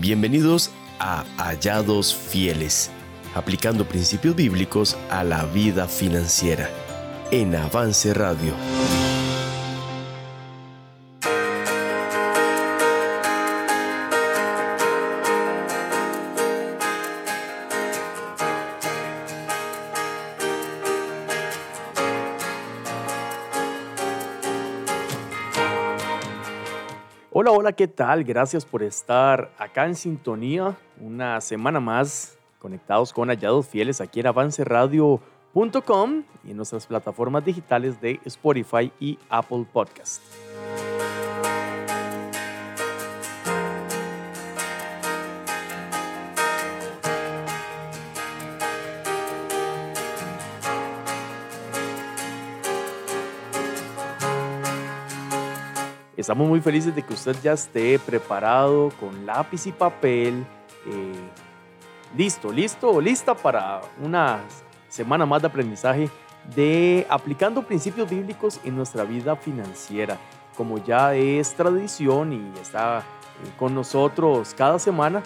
Bienvenidos a Hallados Fieles, aplicando principios bíblicos a la vida financiera, en Avance Radio. Hola, ¿qué tal? Gracias por estar acá en sintonía una semana más conectados con Hallados Fieles aquí en avanceradio.com y en nuestras plataformas digitales de Spotify y Apple Podcast. Estamos muy felices de que usted ya esté preparado con lápiz y papel, eh, listo, listo lista para una semana más de aprendizaje de aplicando principios bíblicos en nuestra vida financiera. Como ya es tradición y está eh, con nosotros cada semana,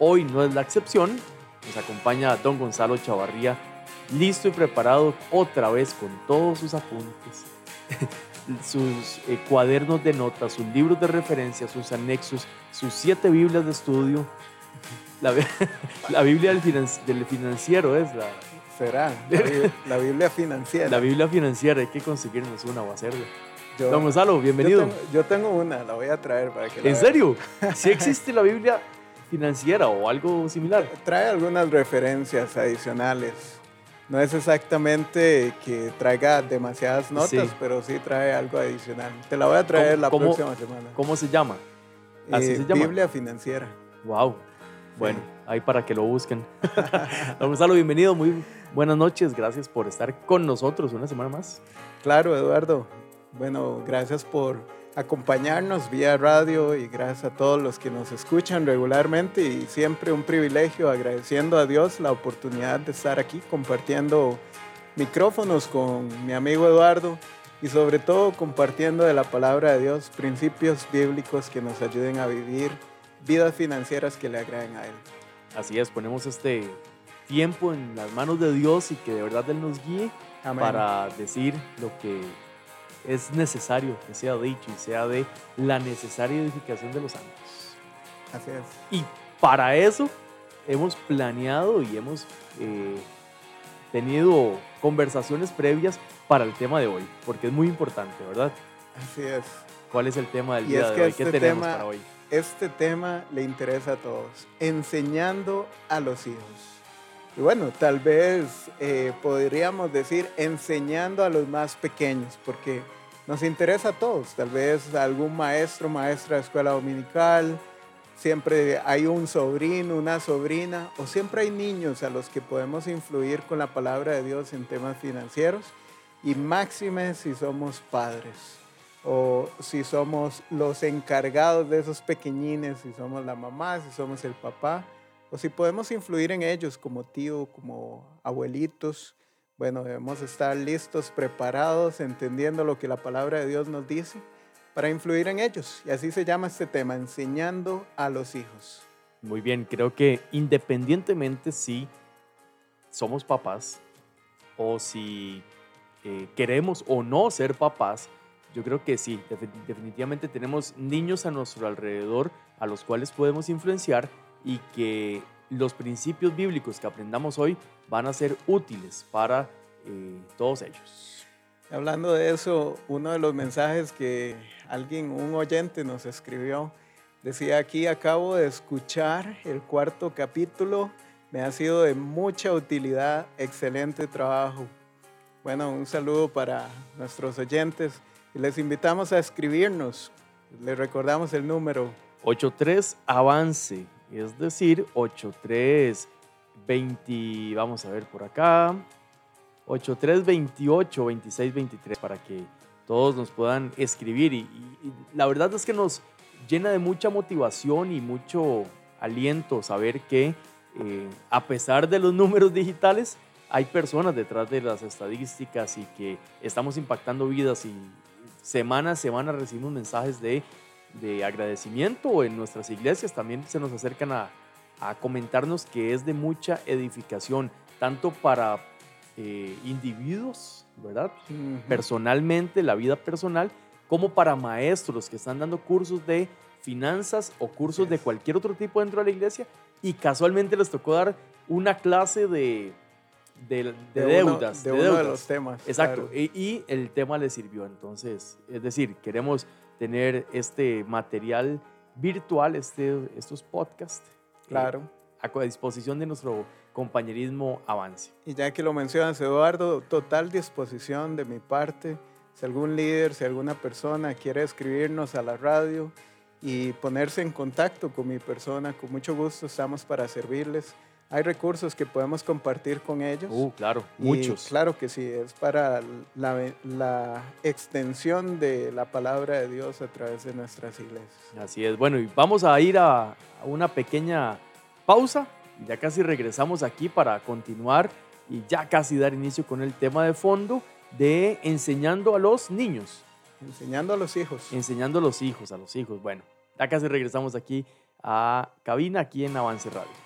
hoy no es la excepción. Nos acompaña don Gonzalo Chavarría, listo y preparado otra vez con todos sus apuntes. sus eh, cuadernos de notas, sus libros de referencia, sus anexos, sus siete Biblias de estudio. La, la Biblia del, del, financiero es la... Será, la, Biblia financiera. La Biblia financiera, hay que conseguirnos una o hacerla. Don Gonzalo, bienvenido. Yo tengo, yo tengo, una, la voy a traer para que ¿En serio? ¿Sí existe la Biblia financiera o algo similar? Trae algunas referencias adicionales no es exactamente que traiga demasiadas notas, pero sí trae algo adicional. Te la voy a traer la próxima semana. ¿Cómo se llama? ¿Así eh, se llama? Biblia financiera. Wow. Bueno, ahí para que lo busquen. Don Gonzalo, bienvenido. Muy buenas noches. Gracias por estar con nosotros una semana más. Claro, Eduardo. Bueno, gracias por acompañarnos vía radio y gracias a todos los que nos escuchan regularmente y siempre un privilegio agradeciendo a Dios la oportunidad de estar aquí compartiendo micrófonos con mi amigo Eduardo y sobre todo compartiendo de la palabra de Dios principios bíblicos que nos ayuden a vivir vidas financieras que le agraden a Él. Así es, ponemos este tiempo en las manos de Dios y que de verdad Él nos guíe para decir lo que es necesario que sea dicho y sea de la necesaria edificación de los santos. Así es. Y para eso hemos planeado y hemos eh, tenido conversaciones previas para el tema de hoy, porque es muy importante, ¿verdad? Así es. ¿Cuál es el tema del día de hoy? ¿Qué este tenemos para hoy? Este tema le interesa a todos, enseñando a los hijos. Y bueno, tal vez eh, podríamos decir enseñando a los más pequeños, porque nos interesa a todos. Tal vez algún maestro, maestra de escuela dominical, siempre hay un sobrino, una sobrina, o siempre hay niños a los que podemos influir con la palabra de Dios en temas financieros. Y máxime si somos padres o si somos los encargados de esos pequeñines, si somos la mamá, si somos el papá o si podemos influir en ellos como tío, como abuelitos, bueno, debemos estar listos, preparados, entendiendo lo que la palabra de Dios nos dice para influir en ellos. Y así se llama este tema, enseñando a los hijos. Muy bien, creo que independientemente si somos papás o si eh, queremos o no ser papás, yo creo que sí, definitivamente tenemos niños a nuestro alrededor a los cuales podemos influenciar y que los principios bíblicos que aprendamos hoy van a ser útiles para eh, todos ellos. Hablando de eso, uno de los mensajes que alguien, un oyente nos escribió, decía aquí acabo de escuchar el cuarto capítulo, me ha sido de mucha utilidad, excelente trabajo. Bueno, un saludo para nuestros oyentes y les invitamos a escribirnos. Les recordamos el número 83 Avance es decir, 8320, vamos a ver por acá, 8328, 2623, para que todos nos puedan escribir. Y, la verdad es que nos llena de mucha motivación y mucho aliento saber que eh, a pesar de los números digitales, hay personas detrás de las estadísticas y que estamos impactando vidas y semana a semana recibimos mensajes de de agradecimiento en nuestras iglesias también se nos acercan a, a comentarnos que es de mucha edificación, tanto para eh, individuos, ¿verdad? Personalmente, la vida personal, como para maestros que están dando cursos de finanzas o cursos de cualquier otro tipo dentro de la iglesia y casualmente les tocó dar una clase de, de, deudas. de, uno de los temas. Exacto, y, el tema les sirvió. Entonces, es decir, queremos tener este material virtual, este, estos podcasts. Eh, claro. a disposición de nuestro compañerismo avance. Y ya que lo mencionas, Eduardo, total disposición de mi parte. Si algún líder, si alguna persona quiere escribirnos a la radio y ponerse en contacto con mi persona, con mucho gusto estamos para servirles. Hay recursos que podemos compartir con ellos. Uh, claro, muchos. Claro que sí, es para la, la, extensión de la palabra de Dios a través de nuestras iglesias. Así es. Bueno, y vamos a ir a una pequeña pausa ya casi regresamos aquí para continuar y ya casi dar inicio con el tema de fondo de enseñando a los niños. Enseñando a los hijos. Enseñando a los hijos, a los hijos. Bueno, ya casi regresamos aquí a cabina, aquí en Avance Radio.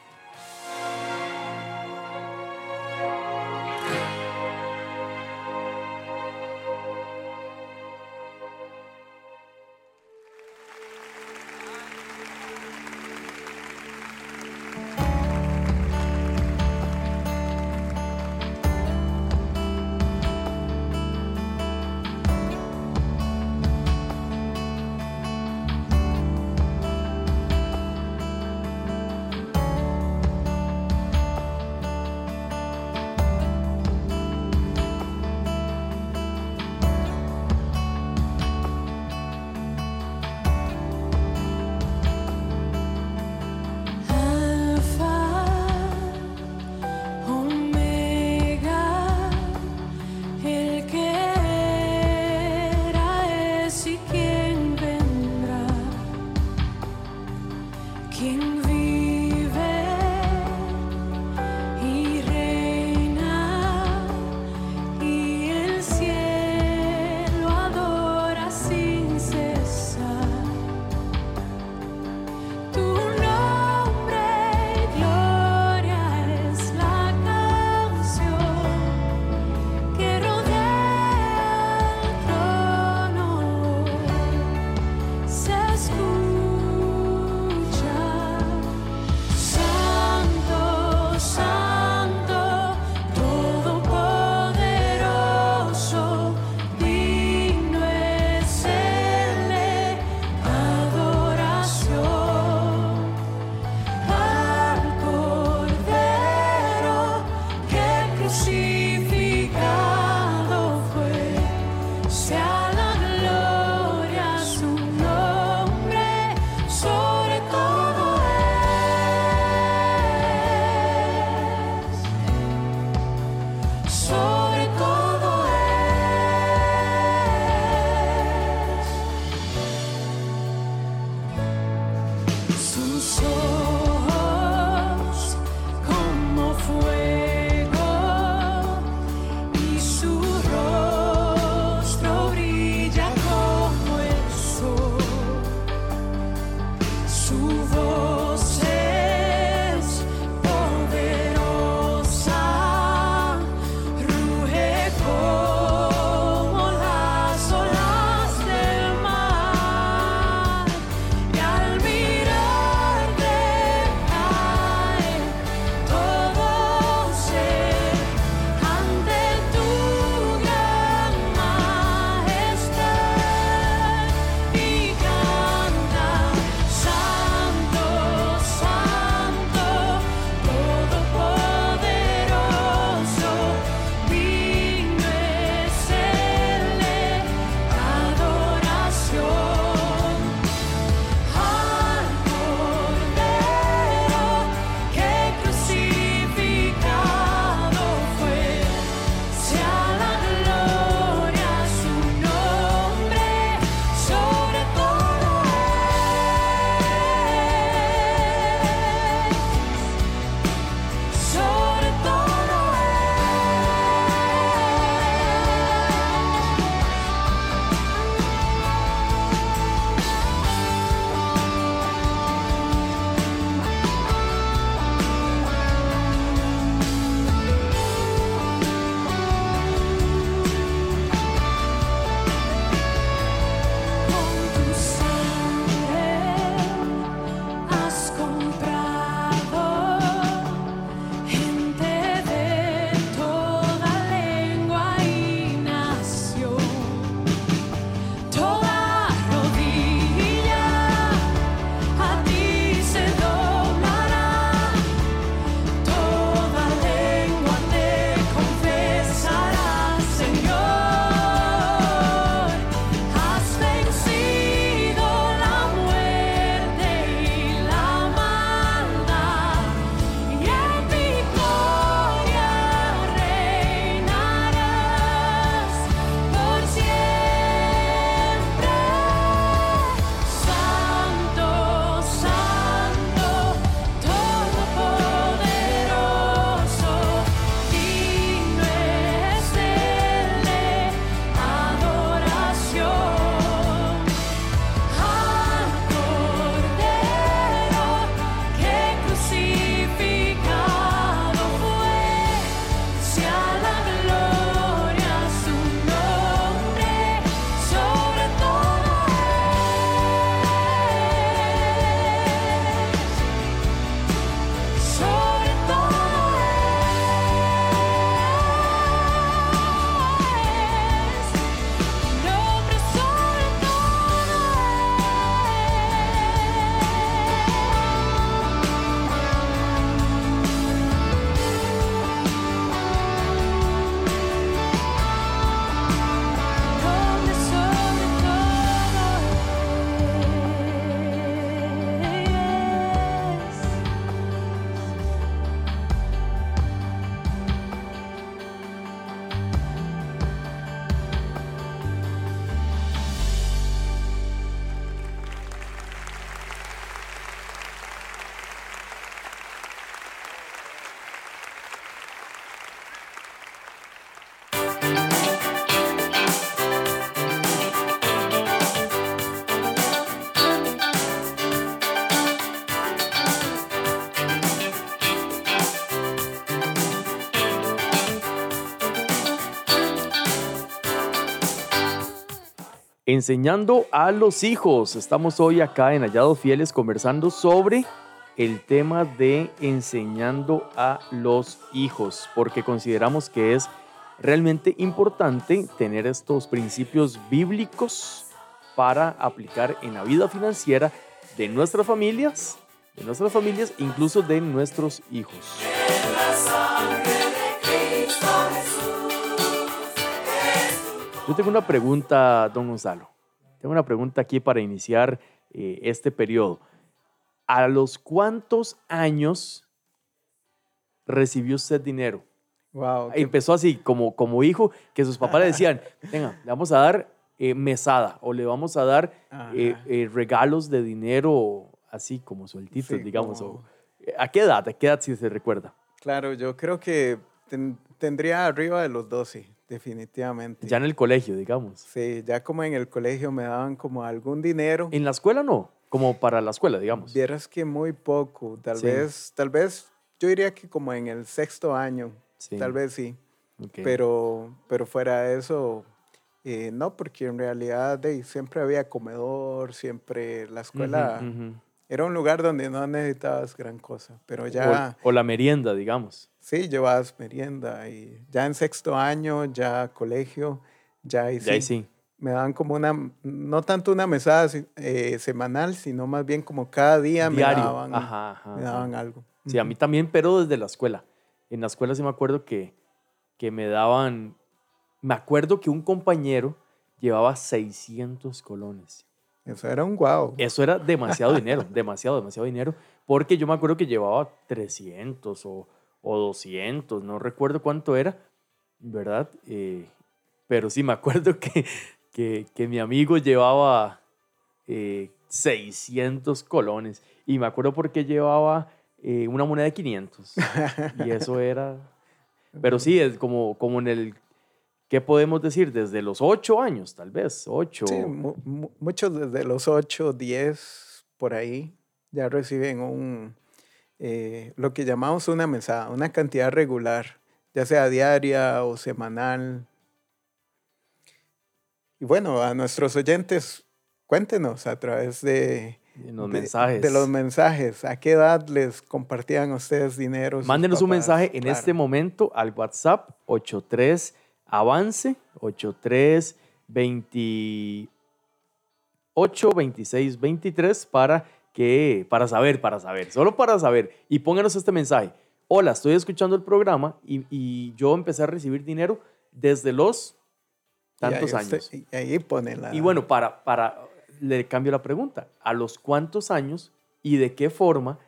Enseñando a los hijos. Estamos hoy acá en Hallados Fieles conversando sobre el tema de enseñando a los hijos, porque consideramos que es realmente importante tener estos principios bíblicos para aplicar en la vida financiera de nuestras familias, de nuestras familias, incluso de nuestros hijos. Yo tengo una pregunta, don Gonzalo. Tengo una pregunta aquí para iniciar eh, este periodo. ¿A los cuántos años recibió usted dinero? Wow. Empezó así, como, como hijo, que sus papás le decían, venga, le vamos a dar eh, mesada o le vamos a dar eh, regalos de dinero así como sueltitos, digamos. ¿A qué edad? ¿A qué edad si se recuerda? Claro, yo creo que tendría arriba de los 12, definitivamente. Ya en el colegio, digamos. Sí, ya como en el colegio me daban como algún dinero. ¿En la escuela no? Como para la escuela, digamos. Vieras que muy poco, tal vez, tal vez, yo diría que como en el sexto año, tal vez sí. Pero, pero fuera de eso, eh, no, porque en realidad siempre había comedor, siempre la escuela era un lugar donde no necesitabas gran cosa, pero ya... O, la merienda, digamos. Sí, llevabas merienda y ya en sexto año, ya colegio, ya ahí sí. sí. Me daban como una, no tanto una mesada eh, semanal, sino más bien como cada día me daban, me daban algo. Sí, a mí también, pero desde la escuela. En la escuela sí me acuerdo que, que me daban me acuerdo que un compañero llevaba 600 colones. Eso era un guau. Eso era demasiado dinero, demasiado, demasiado dinero, porque yo me acuerdo que llevaba 300 o, o 200, no recuerdo cuánto era, ¿verdad? Eh, pero sí me acuerdo que, que, mi amigo llevaba 600 eh, colones y me acuerdo porque llevaba eh, una moneda de 500 y eso era... Pero sí, es como, como en el ¿Qué podemos decir? Desde los ocho años, tal vez, ocho. Sí, muchos desde los ocho, diez, por ahí, ya reciben un, eh, lo que llamamos una mesada, una cantidad regular, ya sea diaria o semanal. Y bueno, a nuestros oyentes, cuéntenos a través de, los mensajes. De los mensajes. ¿A qué edad les compartían ustedes dinero? Mándenos un mensaje en este momento al WhatsApp 83 Avance 83 28 26 23 para que para saber, para saber, solo para saber y pónganos este mensaje. Hola, estoy escuchando el programa y, yo empecé a recibir dinero desde los tantos años. y ahí pone la... Y bueno, para, para, le cambio la pregunta. ¿A los cuántos años y de qué forma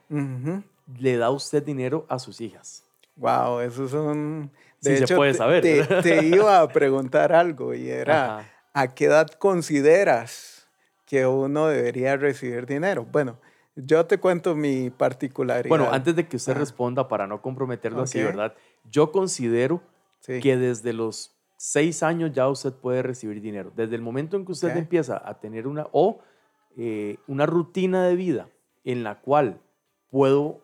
le da usted dinero a sus hijas? Wow, eso es un de hecho, se puede saber. Te, iba a preguntar algo y era, ¿a qué edad consideras que uno debería recibir dinero? Bueno, yo te cuento mi particularidad. Bueno, antes de que usted responda, para no comprometerlo así, ¿verdad? Yo considero que desde los seis años ya usted puede recibir dinero. Desde el momento en que usted empieza a tener una, o eh, una rutina de vida en la cual puedo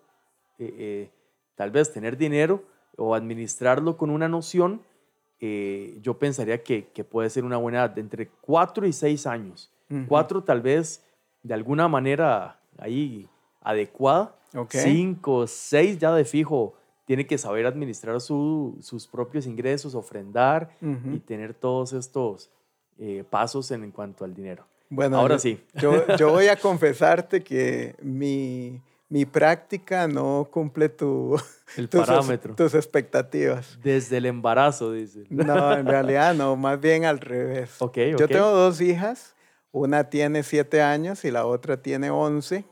eh, eh, tal vez tener dinero, o administrarlo con una noción, eh, yo pensaría que, puede ser una buena edad, de entre 4 y 6 años. 4 tal vez de alguna manera ahí adecuada. 5, 6 ya de fijo tiene que saber administrar sus propios ingresos, ofrendar y tener todos estos eh, pasos en, cuanto al dinero. Bueno, ahora sí. Yo, yo voy a confesarte que mi, mi práctica no cumple tu, el tus, parámetro. tus expectativas. Desde el embarazo, dice. No, en realidad no, más bien al revés. Okay, Yo tengo dos hijas, una tiene siete años y la otra tiene once.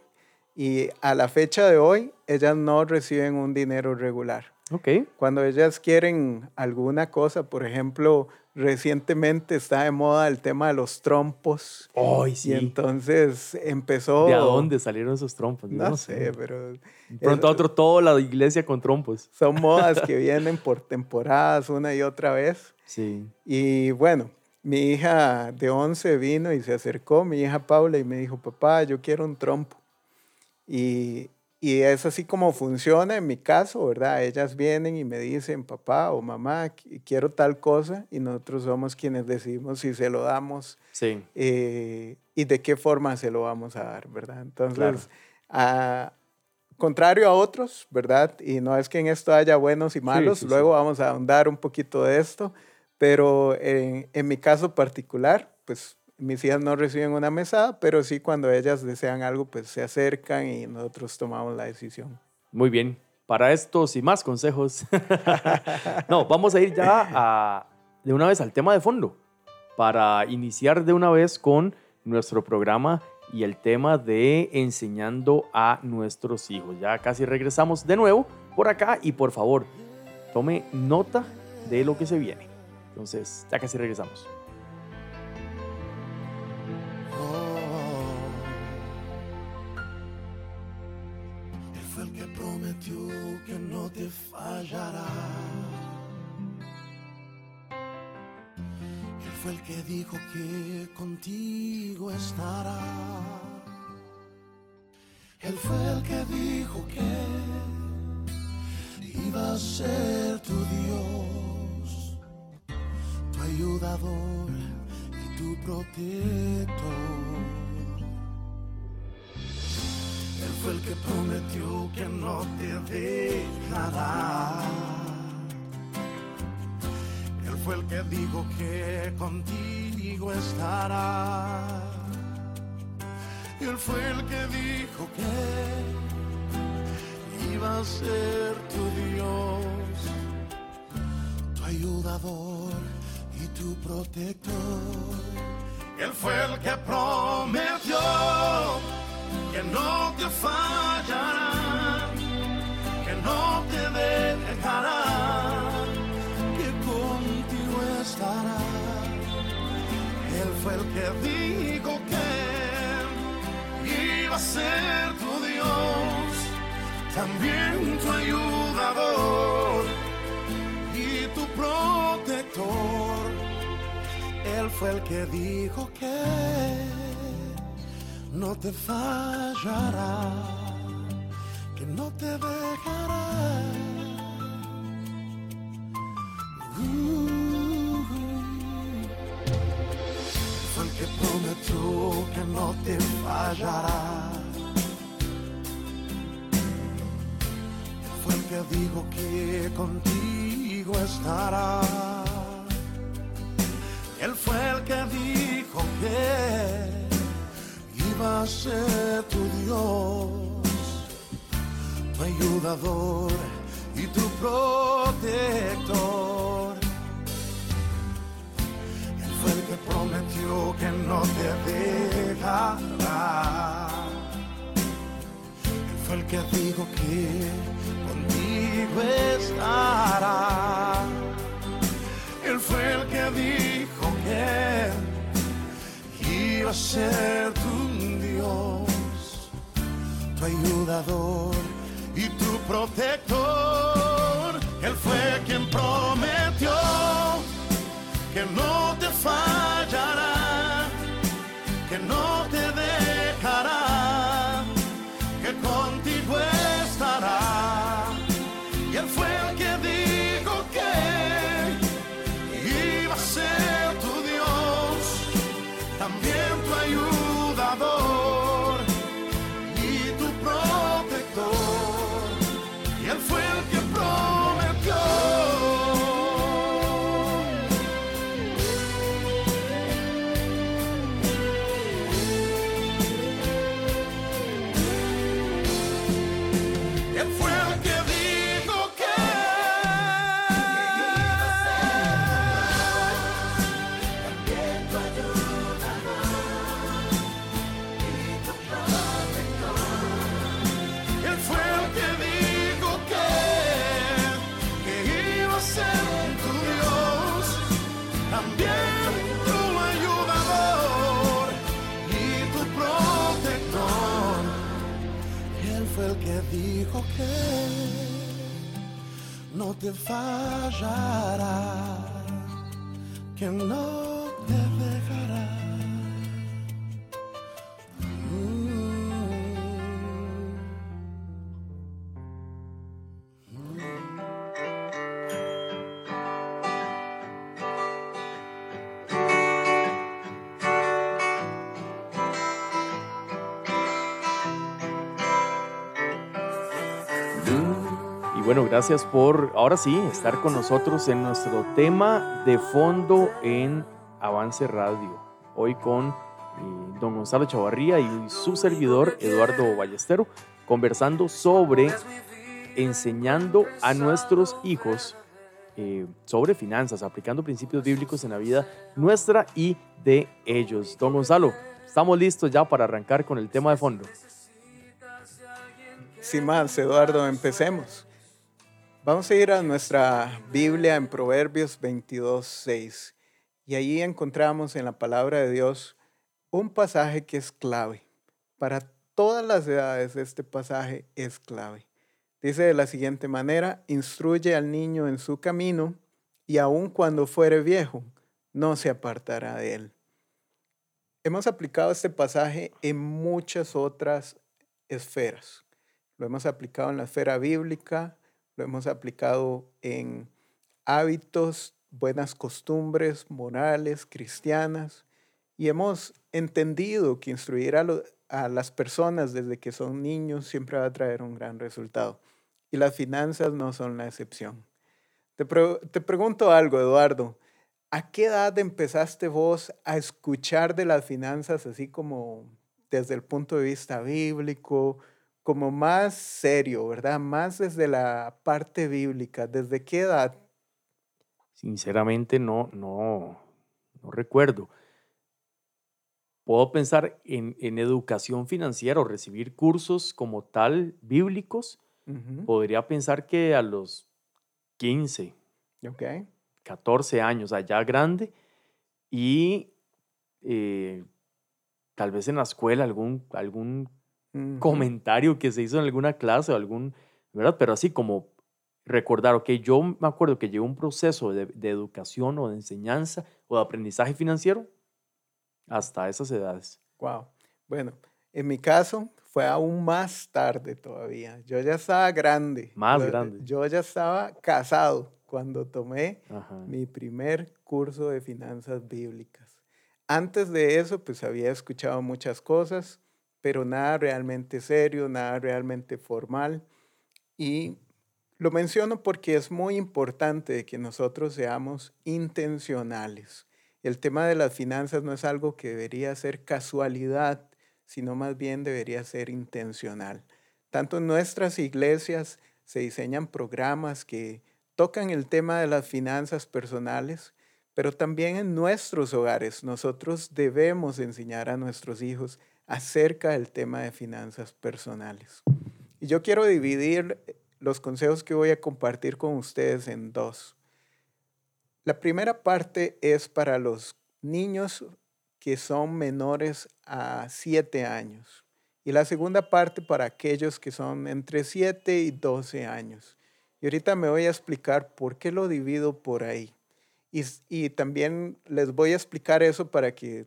Y a la fecha de hoy, ellas no reciben un dinero regular. Okay. Cuando ellas quieren alguna cosa, por ejemplo, recientemente está de moda el tema de los trompos. ¡Ay, sí! Y entonces empezó... ¿De dónde salieron esos trompos? No, sé, pero... Pronto otro, toda la iglesia con trompos. Son modas que vienen por temporadas una y otra vez. Sí. Y bueno, mi hija de 11 vino y se acercó, mi hija Paula, y me dijo, papá, yo quiero un trompo. Y, y es así como funciona en mi caso, ¿verdad? Ellas vienen y me dicen, papá o mamá, quiero tal cosa, y nosotros somos quienes decidimos si se lo damos sí. Eh, y de qué forma se lo vamos a dar, ¿verdad? Entonces, contrario a otros, ¿verdad? Y no es que en esto haya buenos y malos, luego vamos a ahondar un poquito de esto, pero en, en mi caso particular, pues mis hijas no reciben una mesada, pero sí cuando ellas desean algo, pues se acercan y nosotros tomamos la decisión. Muy bien. Para estos y más consejos, no, vamos a ir ya de una vez al tema de fondo, para iniciar de una vez con nuestro programa y el tema de enseñando a nuestros hijos. Ya casi regresamos de nuevo por acá y por favor, tome nota de lo que se viene. Entonces, ya casi regresamos. Que contigo estará. Él fue el que dijo que iba a ser tu Dios, tu ayudador y tu protector. Él fue el que prometió que no te dejará. Fue el que dijo que contigo estará. Él fue el que dijo que iba a ser tu Dios, tu ayudador y tu protector. Él fue el que prometió que no te fallará, que no te Fue el que iba a ser tu Dios, también tu ayudador y tu protector. Él fue el que dijo que no te fallará, que no te dejará. Uh, que prometió que no te fallará. Fue el que dijo que contigo estará. Él fue el que dijo que va a ser tu Dios, tu ayudador y tu protector. Prometió que no te dejará. Él fue el que dijo que contigo estará. Él fue el que dijo que iba a ser tu tu ayudador y tu protector. No te fallará, que no bueno, gracias por, ahora sí, estar con nosotros en nuestro tema de fondo en Avance Radio. Hoy con eh, don Gonzalo Chavarría y su servidor Eduardo Ballestero, conversando sobre enseñando a nuestros hijos eh, sobre finanzas, aplicando principios bíblicos en la vida nuestra y de ellos. Don Gonzalo, estamos listos ya para arrancar con el tema de fondo. Sin más, Eduardo, empecemos. Vamos a ir a nuestra Biblia en Proverbios 22, 6. Y ahí encontramos en la palabra de Dios un pasaje que es clave. Para todas las edades este pasaje es clave. Dice de la siguiente manera, instruye al niño en su camino y aun cuando fuere viejo, no se apartará de él. Hemos aplicado este pasaje en muchas otras esferas. Lo hemos aplicado en la esfera bíblica, lo hemos aplicado en hábitos, buenas costumbres morales, cristianas, y hemos entendido que instruir a, las personas desde que son niños siempre va a traer un gran resultado y las finanzas no son la excepción. Te, te pregunto algo, Eduardo. ¿A qué edad empezaste vos a escuchar de las finanzas así como desde el punto de vista bíblico, como más serio, ¿verdad? Más desde la parte bíblica. ¿Desde qué edad? Sinceramente no, no, no recuerdo. Puedo pensar en, en educación financiera o recibir cursos como tal bíblicos podría pensar que a los 15, okay. 14 años, allá grande, y eh, tal vez en la escuela algún, algún comentario que se hizo en alguna clase o algún, ¿verdad? Pero así como recordar, ok, yo me acuerdo que llevo un proceso de, de, educación o de enseñanza o de aprendizaje financiero hasta esas edades. Wow. Bueno, en mi caso, fue aún más tarde todavía. Yo ya estaba grande. Más yo, grande. Yo ya estaba casado cuando tomé mi primer curso de finanzas bíblicas. Antes de eso, pues había escuchado muchas cosas, pero nada realmente serio, nada realmente formal. Y lo menciono porque es muy importante que nosotros seamos intencionales. El tema de las finanzas no es algo que debería ser casualidad sino más bien debería ser intencional. Tanto en nuestras iglesias se diseñan programas que tocan el tema de las finanzas personales, pero también en nuestros hogares nosotros debemos enseñar a nuestros hijos acerca del tema de finanzas personales. Y yo quiero dividir los consejos que voy a compartir con ustedes en dos. La primera parte es para los niños que son menores a 7 años. Y la segunda parte para aquellos que son entre 7 y 12 años. Y ahorita me voy a explicar por qué lo divido por ahí. Y, y también les voy a explicar eso para que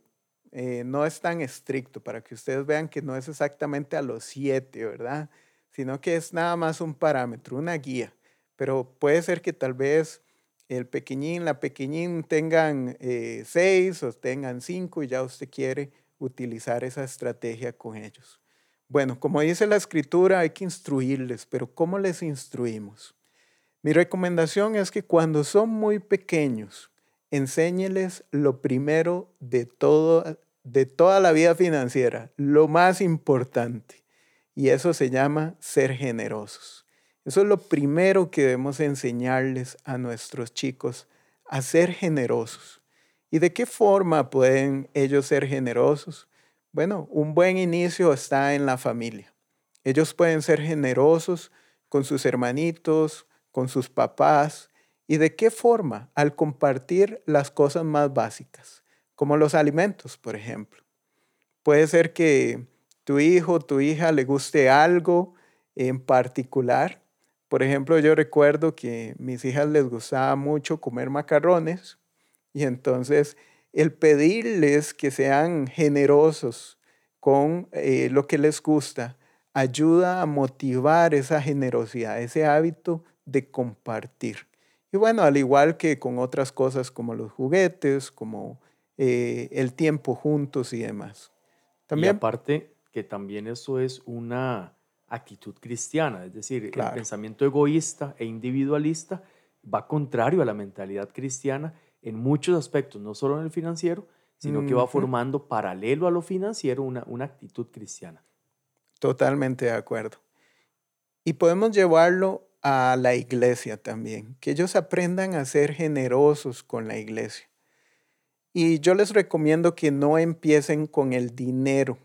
eh, no es tan estricto, para que ustedes vean que no es exactamente a los 7, ¿verdad? Sino que es nada más un parámetro, una guía. Pero puede ser que tal vez el pequeñín, la pequeñín tengan eh, seis o tengan cinco y ya usted quiere utilizar esa estrategia con ellos. Bueno, como dice la escritura, hay que instruirles, pero ¿cómo les instruimos? Mi recomendación es que cuando son muy pequeños, enséñeles lo primero de, todo, de toda la vida financiera, lo más importante, y eso se llama ser generosos. Eso es lo primero que debemos enseñarles a nuestros chicos, a ser generosos. ¿Y de qué forma pueden ellos ser generosos? Bueno, un buen inicio está en la familia. Ellos pueden ser generosos con sus hermanitos, con sus papás. ¿Y de qué forma? Al compartir las cosas más básicas, como los alimentos, por ejemplo. Puede ser que tu hijo o tu hija le guste algo en particular por ejemplo, yo recuerdo que a mis hijas les gustaba mucho comer macarrones y entonces el pedirles que sean generosos con eh, lo que les gusta ayuda a motivar esa generosidad, ese hábito de compartir. Y bueno, al igual que con otras cosas como los juguetes, como eh, el tiempo juntos y demás. También, y aparte que también eso es una actitud cristiana, es decir, Claro. el pensamiento egoísta e individualista va contrario a la mentalidad cristiana en muchos aspectos, no solo en el financiero, sino que va formando paralelo a lo financiero una, una actitud cristiana. Totalmente de acuerdo. Y podemos llevarlo a la iglesia también, que ellos aprendan a ser generosos con la iglesia. Y yo les recomiendo que no empiecen con el dinero,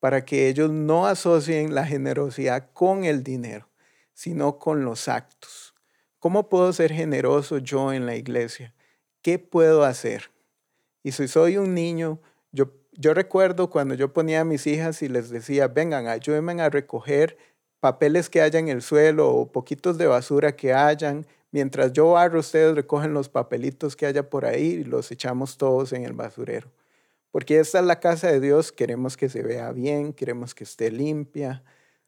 para que ellos no asocien la generosidad con el dinero, sino con los actos. ¿Cómo puedo ser generoso yo en la iglesia? ¿Qué puedo hacer? Y si soy un niño, yo, yo recuerdo cuando yo ponía a mis hijas y les decía, vengan, ayúdenme a recoger papeles que haya en el suelo o poquitos de basura que hayan. Mientras yo barro, ustedes recogen los papelitos que haya por ahí y los echamos todos en el basurero. Porque esta es la casa de Dios, queremos que se vea bien, queremos que esté limpia.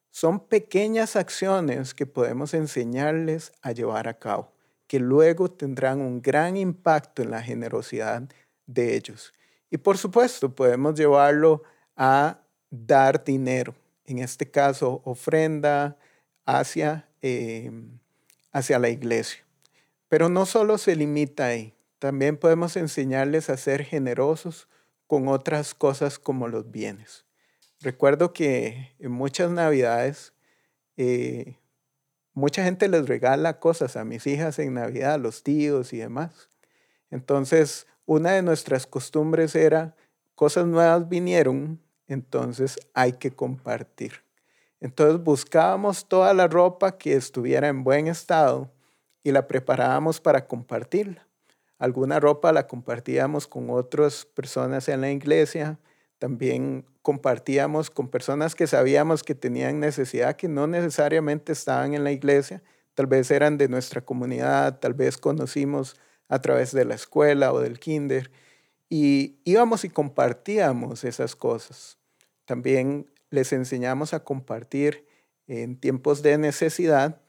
Son pequeñas acciones que podemos enseñarles a llevar a cabo, que luego tendrán un gran impacto en la generosidad de ellos. Y por supuesto, podemos llevarlo a dar dinero, en este caso, ofrenda hacia, eh, hacia la iglesia. Pero no solo se limita ahí, también podemos enseñarles a ser generosos con otras cosas como los bienes. Recuerdo que en muchas navidades, eh, mucha gente les regala cosas a mis hijas en Navidad, a los tíos y demás. Entonces, una de nuestras costumbres era, cosas nuevas vinieron, entonces hay que compartir. Entonces buscábamos toda la ropa que estuviera en buen estado y la preparábamos para compartirla. Alguna ropa la compartíamos con otras personas en la iglesia, también compartíamos con personas que sabíamos que tenían necesidad, que no necesariamente estaban en la iglesia, tal vez eran de nuestra comunidad, tal vez conocimos a través de la escuela o del kinder, y íbamos y compartíamos esas cosas. También les enseñamos a compartir en tiempos de necesidad,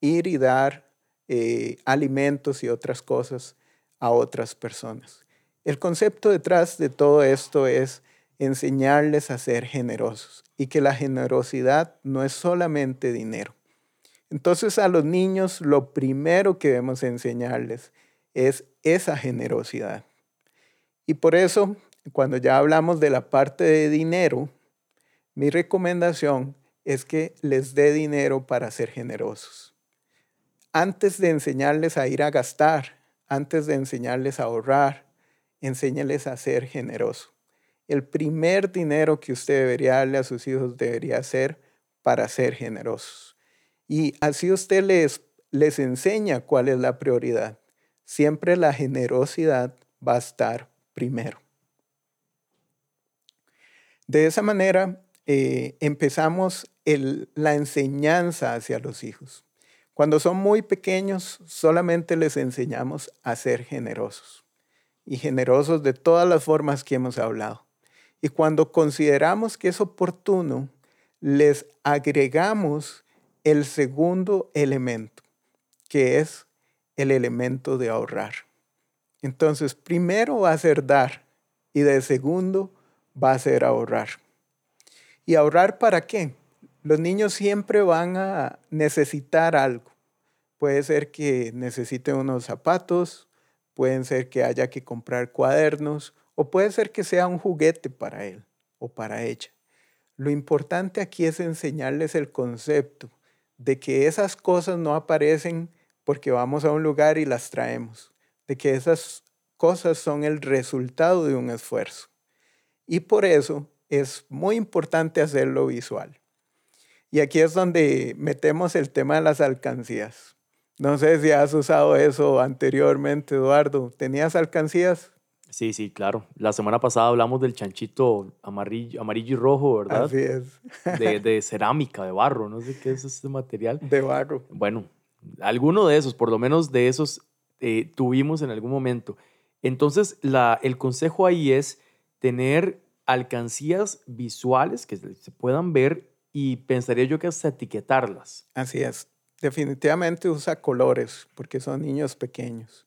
ir y dar eh, alimentos y otras cosas a otras personas. El concepto detrás de todo esto es enseñarles a ser generosos y que la generosidad no es solamente dinero. Entonces a los niños lo primero que debemos enseñarles es esa generosidad. Y por eso, cuando ya hablamos de la parte de dinero, mi recomendación es que les dé dinero para ser generosos. Antes de enseñarles a ir a gastar, antes de enseñarles a ahorrar, enséñales a ser generoso. El primer dinero que usted debería darle a sus hijos debería ser para ser generosos. Y así usted les, les enseña cuál es la prioridad. Siempre la generosidad va a estar primero. De esa manera, eh, empezamos la enseñanza hacia los hijos. Cuando son muy pequeños, solamente les enseñamos a ser generosos y generosos de todas las formas que hemos hablado. Y cuando consideramos que es oportuno, les agregamos el segundo elemento, que es el elemento de ahorrar. Entonces, primero va a ser dar y de segundo va a ser ahorrar. ¿Y ahorrar para qué? Los niños siempre van a necesitar algo. Puede ser que necesiten unos zapatos, pueden ser que haya que comprar cuadernos o puede ser que sea un juguete para él o para ella. Lo importante aquí es enseñarles el concepto de que esas cosas no aparecen porque vamos a un lugar y las traemos, de que esas cosas son el resultado de un esfuerzo. Y por eso es muy importante hacerlo visual. Y aquí es donde metemos el tema de las alcancías. No sé si has usado eso anteriormente, Eduardo. ¿Tenías alcancías? Sí, sí, claro. La semana pasada hablamos del chanchito amarillo, amarillo y rojo, ¿verdad? Así es. De, de cerámica, de barro, no sé qué es ese material. De barro. Bueno, alguno de esos, por lo menos de esos, eh, tuvimos en algún momento. Entonces, la, el consejo ahí es tener alcancías visuales que se puedan ver y pensaría yo que hasta etiquetarlas. Así es. Definitivamente usa colores porque son niños pequeños.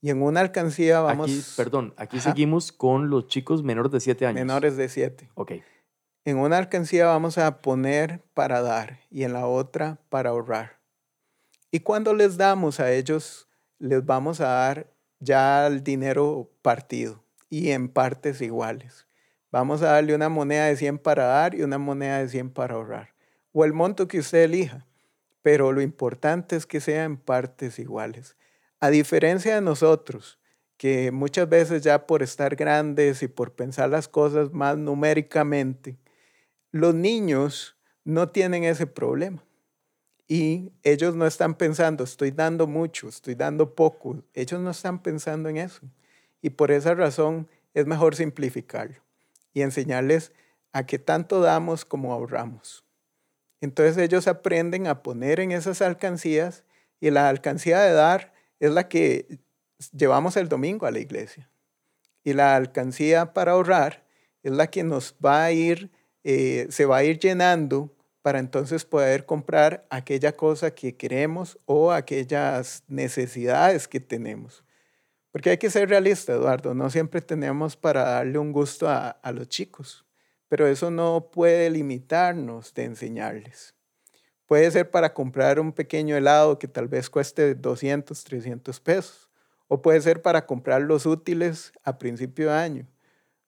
Y en una alcancía vamos... Aquí, perdón, aquí Ajá. seguimos con los chicos menores de 7 años. Menores de 7. Ok. En una alcancía vamos a poner para dar y en la otra para ahorrar. Y cuando les damos a ellos, les vamos a dar ya el dinero partido y en partes iguales. Vamos a darle una moneda de 100 para dar y una moneda de 100 para ahorrar. O el monto que usted elija. Pero lo importante es que sea en partes iguales. A diferencia de nosotros, que muchas veces ya por estar grandes y por pensar las cosas más numéricamente, los niños no tienen ese problema. Y ellos no están pensando, estoy dando mucho, estoy dando poco. Ellos no están pensando en eso. Y por esa razón es mejor simplificarlo y enseñarles a que tanto damos como ahorramos. Entonces ellos aprenden a poner en esas alcancías y la alcancía de dar es la que llevamos el domingo a la iglesia. Y la alcancía para ahorrar es la que nos va a ir, eh, se va a ir llenando para entonces poder comprar aquella cosa que queremos o aquellas necesidades que tenemos. Porque hay que ser realista, Eduardo, no siempre tenemos para darle un gusto a, a los chicos, pero eso no puede limitarnos de enseñarles. Puede ser para comprar un pequeño helado que tal vez cueste 200, 300 pesos, o puede ser para comprar los útiles a principio de año.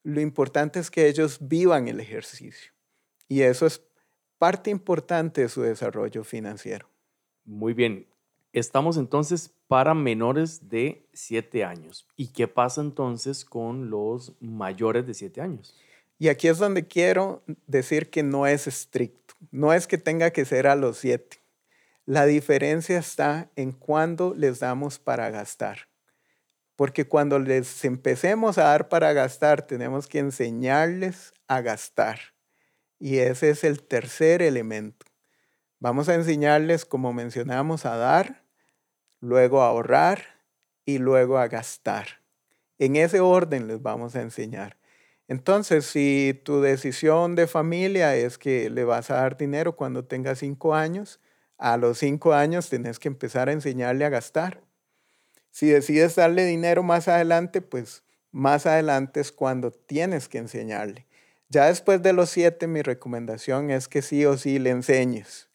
Lo importante es que ellos vivan el ejercicio y eso es parte importante de su desarrollo financiero. Muy bien, Estamos entonces para menores de 7 años. ¿Y qué pasa entonces con los mayores de 7 años? Y aquí es donde quiero decir que no es estricto. No es que tenga que ser a los 7. La diferencia está en cuándo les damos para gastar. Porque cuando les empecemos a dar para gastar, tenemos que enseñarles a gastar. Y ese es el tercer elemento. Vamos a enseñarles, como mencionamos, a dar, luego a ahorrar y luego a gastar. En ese orden les vamos a enseñar. Entonces, si tu decisión de familia es que le vas a dar dinero cuando tenga cinco años, a los cinco años tenés que empezar a enseñarle a gastar. Si decides darle dinero más adelante, pues más adelante es cuando tienes que enseñarle. Ya después de los siete, mi recomendación es que sí o sí le enseñes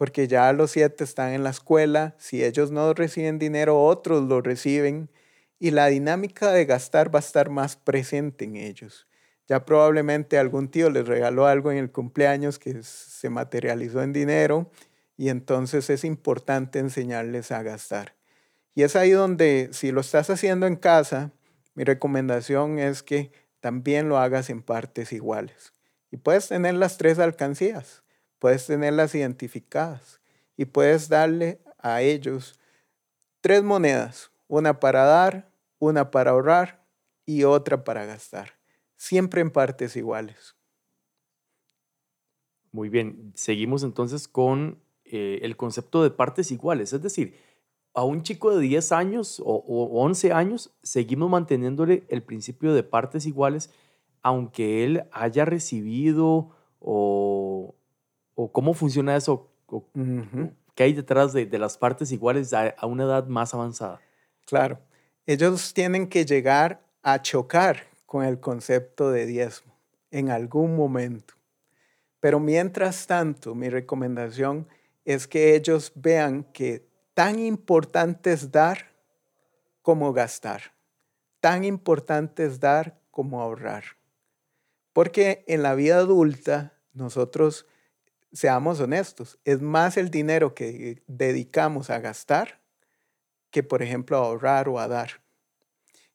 porque ya los siete están en la escuela, si ellos no reciben dinero, otros lo reciben y la dinámica de gastar va a estar más presente en ellos. Ya probablemente algún tío les regaló algo en el cumpleaños que se materializó en dinero y entonces es importante enseñarles a gastar. Y es ahí donde si lo estás haciendo en casa, mi recomendación es que también lo hagas en partes iguales. Y puedes tener las tres alcancías puedes tenerlas identificadas y puedes darle a ellos tres monedas, una para dar, una para ahorrar y otra para gastar, siempre en partes iguales. Muy bien, seguimos entonces con eh, el concepto de partes iguales, es decir, a un chico de 10 años o, o 11 años seguimos manteniéndole el principio de partes iguales, aunque él haya recibido o, o cómo funciona eso, qué hay detrás de, las partes iguales a, a, una edad más avanzada. Claro, ellos tienen que llegar a chocar con el concepto de diezmo en algún momento. Pero mientras tanto, mi recomendación es que ellos vean que tan importante es dar como gastar, tan importante es dar como ahorrar. Porque en la vida adulta nosotros seamos honestos, es más el dinero que dedicamos a gastar que, por ejemplo, a ahorrar o a dar.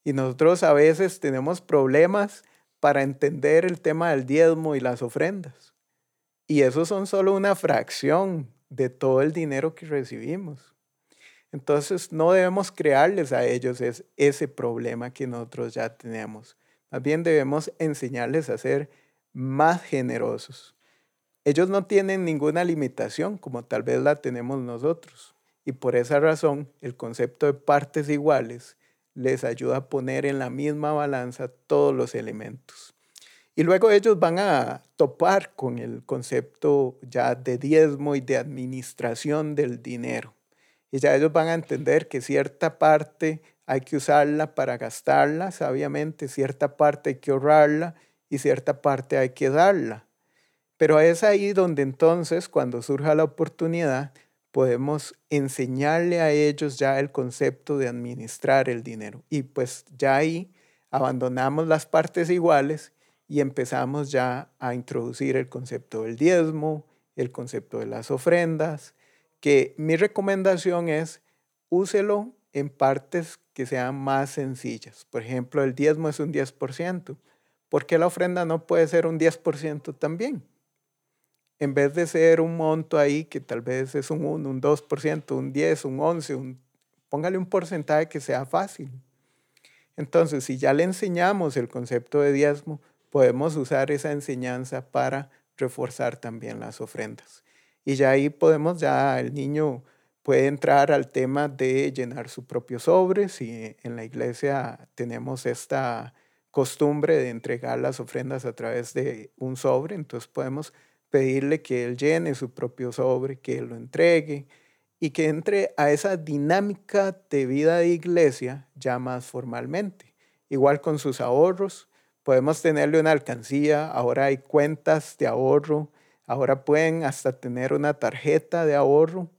Y nosotros a veces tenemos problemas para entender el tema del diezmo y las ofrendas. Y eso son solo una fracción de todo el dinero que recibimos. Entonces no debemos crearles a ellos ese problema que nosotros ya tenemos. Más bien debemos enseñarles a ser más generosos. Ellos no tienen ninguna limitación como tal vez la tenemos nosotros. Y por esa razón, el concepto de partes iguales les ayuda a poner en la misma balanza todos los elementos. Y luego ellos van a topar con el concepto ya de diezmo y de administración del dinero. Y ya ellos van a entender que cierta parte hay que usarla para gastarla sabiamente, cierta parte hay que ahorrarla y cierta parte hay que darla. Pero es ahí donde entonces, cuando surja la oportunidad, podemos enseñarle a ellos ya el concepto de administrar el dinero. Y pues ya ahí abandonamos las partes iguales y empezamos ya a introducir el concepto del diezmo, el concepto de las ofrendas, que mi recomendación es úselo en partes que sean más sencillas. Por ejemplo, el diezmo es un 10%. ¿Por qué la ofrenda no puede ser un 10% también? En vez de ser un monto ahí que tal vez es un 1, un 2%, un 10, un 11, un, póngale un porcentaje que sea fácil. Entonces, si ya le enseñamos el concepto de diezmo, podemos usar esa enseñanza para reforzar también las ofrendas. Y ya ahí podemos, ya el niño puede entrar al tema de llenar su propio sobre. Si en la iglesia tenemos esta costumbre de entregar las ofrendas a través de un sobre, entonces podemos pedirle que él llene su propio sobre, que él lo entregue y que entre a esa dinámica de vida de iglesia ya más formalmente. Igual con sus ahorros, podemos tenerle una alcancía, ahora hay cuentas de ahorro, ahora pueden hasta tener una tarjeta de ahorro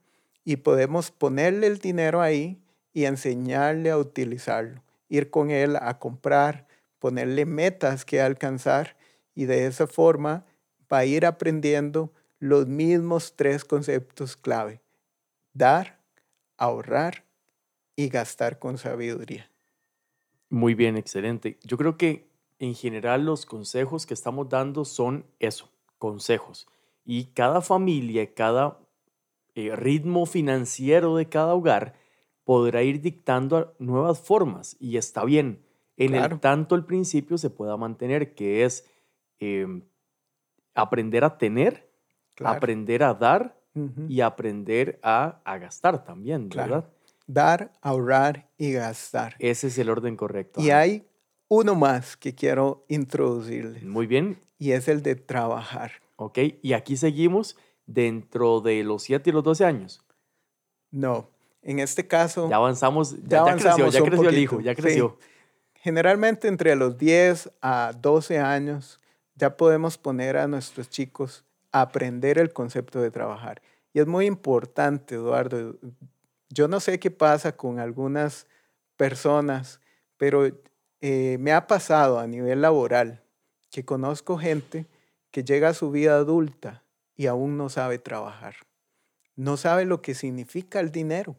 y podemos ponerle el dinero ahí y enseñarle a utilizarlo, ir con él a comprar, ponerle metas que alcanzar y de esa forma va a ir aprendiendo los mismos tres conceptos clave, dar, ahorrar y gastar con sabiduría. Muy bien, excelente. Yo creo que en general los consejos que estamos dando son eso, consejos. Y cada familia, cada eh, ritmo financiero de cada hogar podrá ir dictando nuevas formas y está bien. En el tanto el principio se pueda mantener, que es em, aprender a tener, aprender a dar y aprender a, gastar también, ¿verdad? Dar, ahorrar y gastar. Ese es el orden correcto. Y hay uno más que quiero introducirles. Muy bien. Y es el de trabajar. Ok, y aquí seguimos dentro de los 7 y los 12 años. No, en este caso... Ya avanzamos, ya, creció, ya creció el hijo, ya creció. Generalmente entre los 10 a 12 años ya podemos poner a nuestros chicos a aprender el concepto de trabajar. Y es muy importante, Eduardo. Yo no sé qué pasa con algunas personas, pero eh, me ha pasado a nivel laboral que conozco gente que llega a su vida adulta y aún no sabe trabajar. No sabe lo que significa el dinero.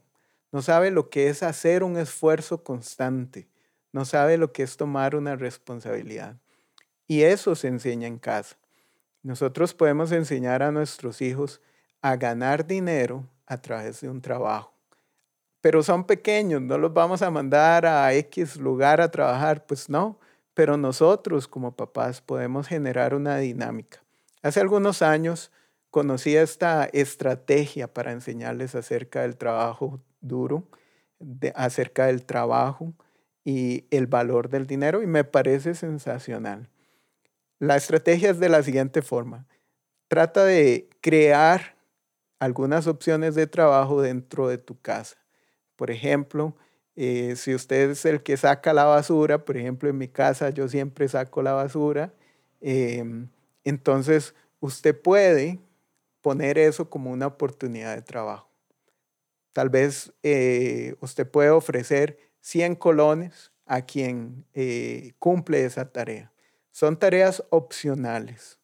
No sabe lo que es hacer un esfuerzo constante. No sabe lo que es tomar una responsabilidad. Y eso se enseña en casa. Nosotros podemos enseñar a nuestros hijos a ganar dinero a través de un trabajo pero son pequeños, no los vamos a mandar a X lugar a trabajar, pues no, pero nosotros como papás podemos generar una dinámica. Hace algunos años conocí esta estrategia para enseñarles acerca del trabajo duro, acerca del trabajo y el valor del dinero y me parece sensacional. La estrategia es de la siguiente forma. Trata de crear algunas opciones de trabajo dentro de tu casa. Por ejemplo, eh, si usted es el que saca la basura, por ejemplo, en mi casa yo siempre saco la basura, em, entonces usted puede poner eso como una oportunidad de trabajo. Tal vez eh, usted puede ofrecer 100 colones a quien eh, cumple esa tarea. Son tareas opcionales.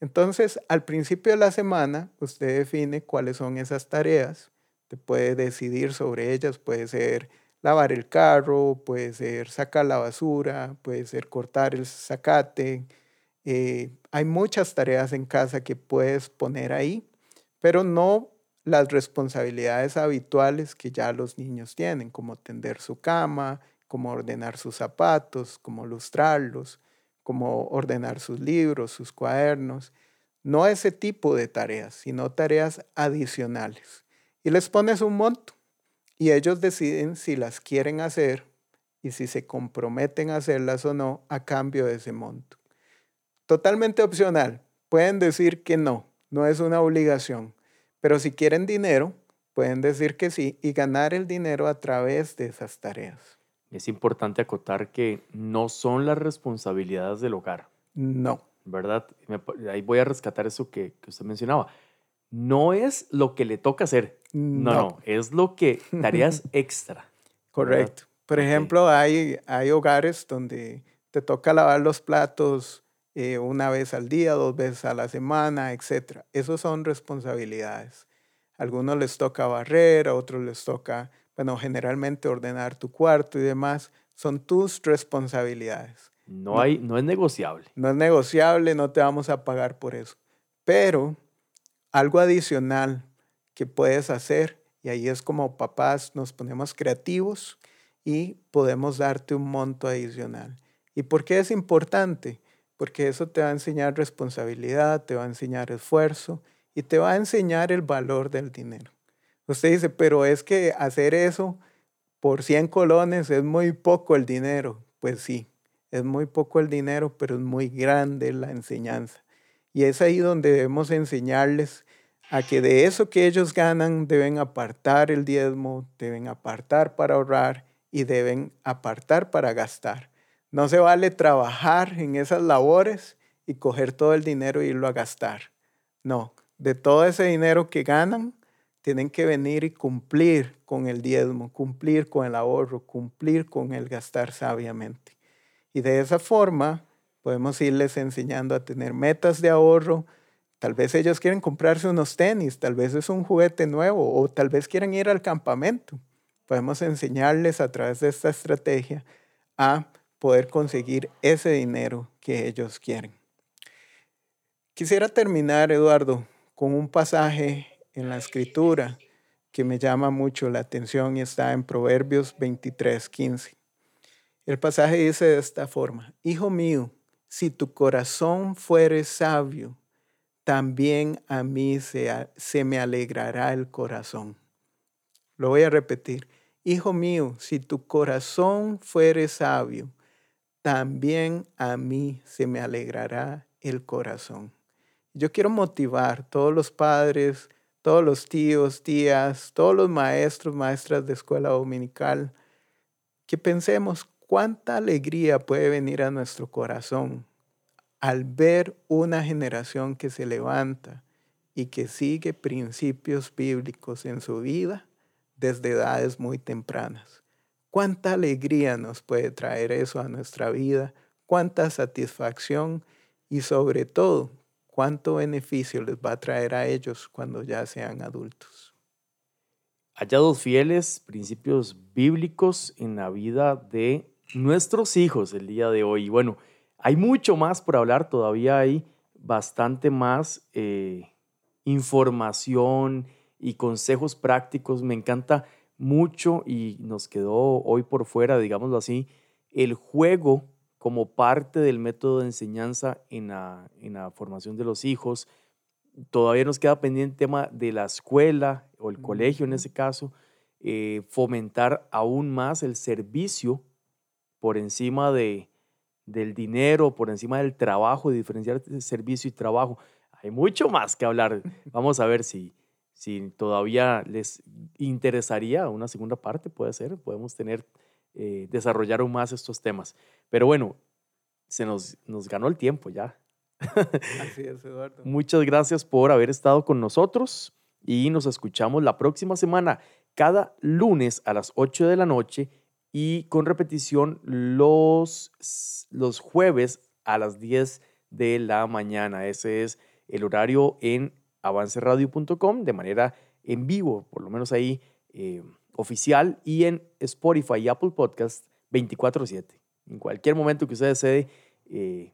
Entonces, al principio de la semana, usted define cuáles son esas tareas te puede decidir sobre ellas, puede ser lavar el carro, puede ser sacar la basura, puede ser cortar el zacate. Eh, hay muchas tareas en casa que puedes poner ahí, pero no las responsabilidades habituales que ya los niños tienen, como tender su cama, como ordenar sus zapatos, como lustrarlos, como ordenar sus libros, sus cuadernos. No ese tipo de tareas, sino tareas adicionales y les pones un monto y ellos deciden si las quieren hacer y si se comprometen a hacerlas o no a cambio de ese monto. Totalmente opcional. Pueden decir que no, no es una obligación, pero si quieren dinero, pueden decir que sí y ganar el dinero a través de esas tareas. Es importante acotar que no son las responsabilidades del hogar. No. ¿verdad? ahí voy a rescatar eso que, que, usted mencionaba. No es lo que le toca hacer. No, no, es lo que tareas extra. Correcto. Por ejemplo, hay, hay hogares donde te toca lavar los platos eh, una vez al día, dos veces a la semana, etc. Esas son responsabilidades. A algunos les toca barrer, a otros les toca, bueno, generalmente ordenar tu cuarto y demás. Son tus responsabilidades. No, hay, no es negociable. No es negociable, no te vamos a pagar por eso. Pero algo adicional que puedes hacer, y ahí es como papás nos ponemos creativos y podemos darte un monto adicional. ¿Y por qué es importante? Porque eso te va a enseñar responsabilidad, te va a enseñar esfuerzo y te va a enseñar el valor del dinero. Usted dice, pero es que hacer eso por 100 colones es muy poco el dinero. Pues sí, es muy poco el dinero, pero es muy grande la enseñanza. Y es ahí donde debemos enseñarles a que de eso que ellos ganan deben apartar el diezmo, deben apartar para ahorrar y deben apartar para gastar. No se vale trabajar en esas labores y coger todo el dinero e irlo a gastar. No, de todo ese dinero que ganan, tienen que venir y cumplir con el diezmo, cumplir con el ahorro, cumplir con el gastar sabiamente. Y de esa forma podemos irles enseñando a tener metas de ahorro. Tal vez ellos quieren comprarse unos tenis, tal vez es un juguete nuevo o tal vez quieren ir al campamento. Podemos enseñarles a través de esta estrategia a poder conseguir ese dinero que ellos quieren. Quisiera terminar, Eduardo, con un pasaje en la escritura que me llama mucho la atención y está en Proverbios 23, 15. El pasaje dice de esta forma, Hijo mío, si tu corazón fuere sabio, también a mí se, se me alegrará el corazón. Lo voy a repetir. Hijo mío, si tu corazón fuere sabio, también a mí se me alegrará el corazón. Yo quiero motivar todos los padres, todos los tíos, tías, todos los maestros, maestras de escuela dominical, que pensemos cuánta alegría puede venir a nuestro corazón al ver una generación que se levanta y que sigue principios bíblicos en su vida desde edades muy tempranas. Cuánta alegría nos puede traer eso a nuestra vida, cuánta satisfacción y sobre todo cuánto beneficio les va a traer a ellos cuando ya sean adultos. Hallados fieles, principios bíblicos en la vida de nuestros hijos el día de hoy. Bueno, hay mucho más por hablar, todavía hay bastante más eh, información y consejos prácticos. Me encanta mucho y nos quedó hoy por fuera, digámoslo así, el juego como parte del método de enseñanza en la, en la formación de los hijos. Todavía nos queda pendiente el tema de la escuela o el colegio en ese caso, eh, fomentar aún más el servicio por encima de, del dinero, por encima del trabajo, de diferenciar servicio y trabajo. Hay mucho más que hablar. Vamos a ver si, si todavía les interesaría una segunda parte, puede ser, podemos tener, eh, desarrollar aún más estos temas. Pero bueno, se nos, nos ganó el tiempo ya. Así es, Eduardo. Muchas gracias por haber estado con nosotros y nos escuchamos la próxima semana, cada lunes a las 8 de la noche y con repetición los, los jueves a las 10 de la mañana. Ese es el horario en avanceradio.com de manera en vivo, por lo menos ahí eh, oficial, y en Spotify y Apple Podcast 24/7. En cualquier momento que usted desee eh,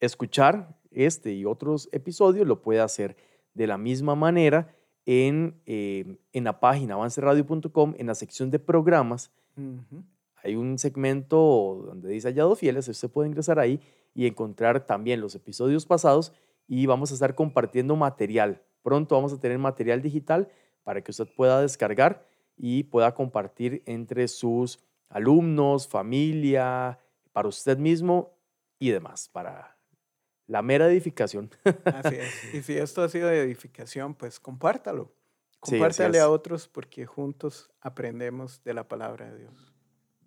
escuchar este y otros episodios, lo puede hacer de la misma manera en, eh, en la página avanceradio.com, en la sección de programas hay un segmento donde dice Hallados Fieles, usted puede ingresar ahí y encontrar también los episodios pasados y vamos a estar compartiendo material. Pronto vamos a tener material digital para que usted pueda descargar y pueda compartir entre sus alumnos, familia, para usted mismo y demás, para la mera edificación. Así es. Y si esto ha sido de edificación, pues compártalo. Compártale a otros porque juntos aprendemos de la palabra de Dios.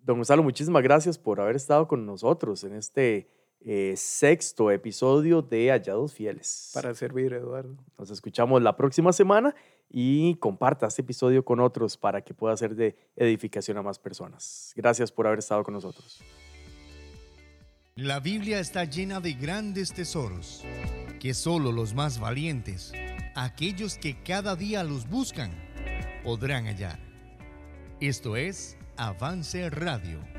Don Gonzalo, muchísimas gracias por haber estado con nosotros en este eh, sexto episodio de Hallados Fieles. Para servir, Eduardo. Nos escuchamos la próxima semana y comparta este episodio con otros para que pueda ser de edificación a más personas. Gracias por haber estado con nosotros. La Biblia está llena de grandes tesoros que solo los más valientes, aquellos que cada día los buscan, podrán hallar. Esto es Avance Radio.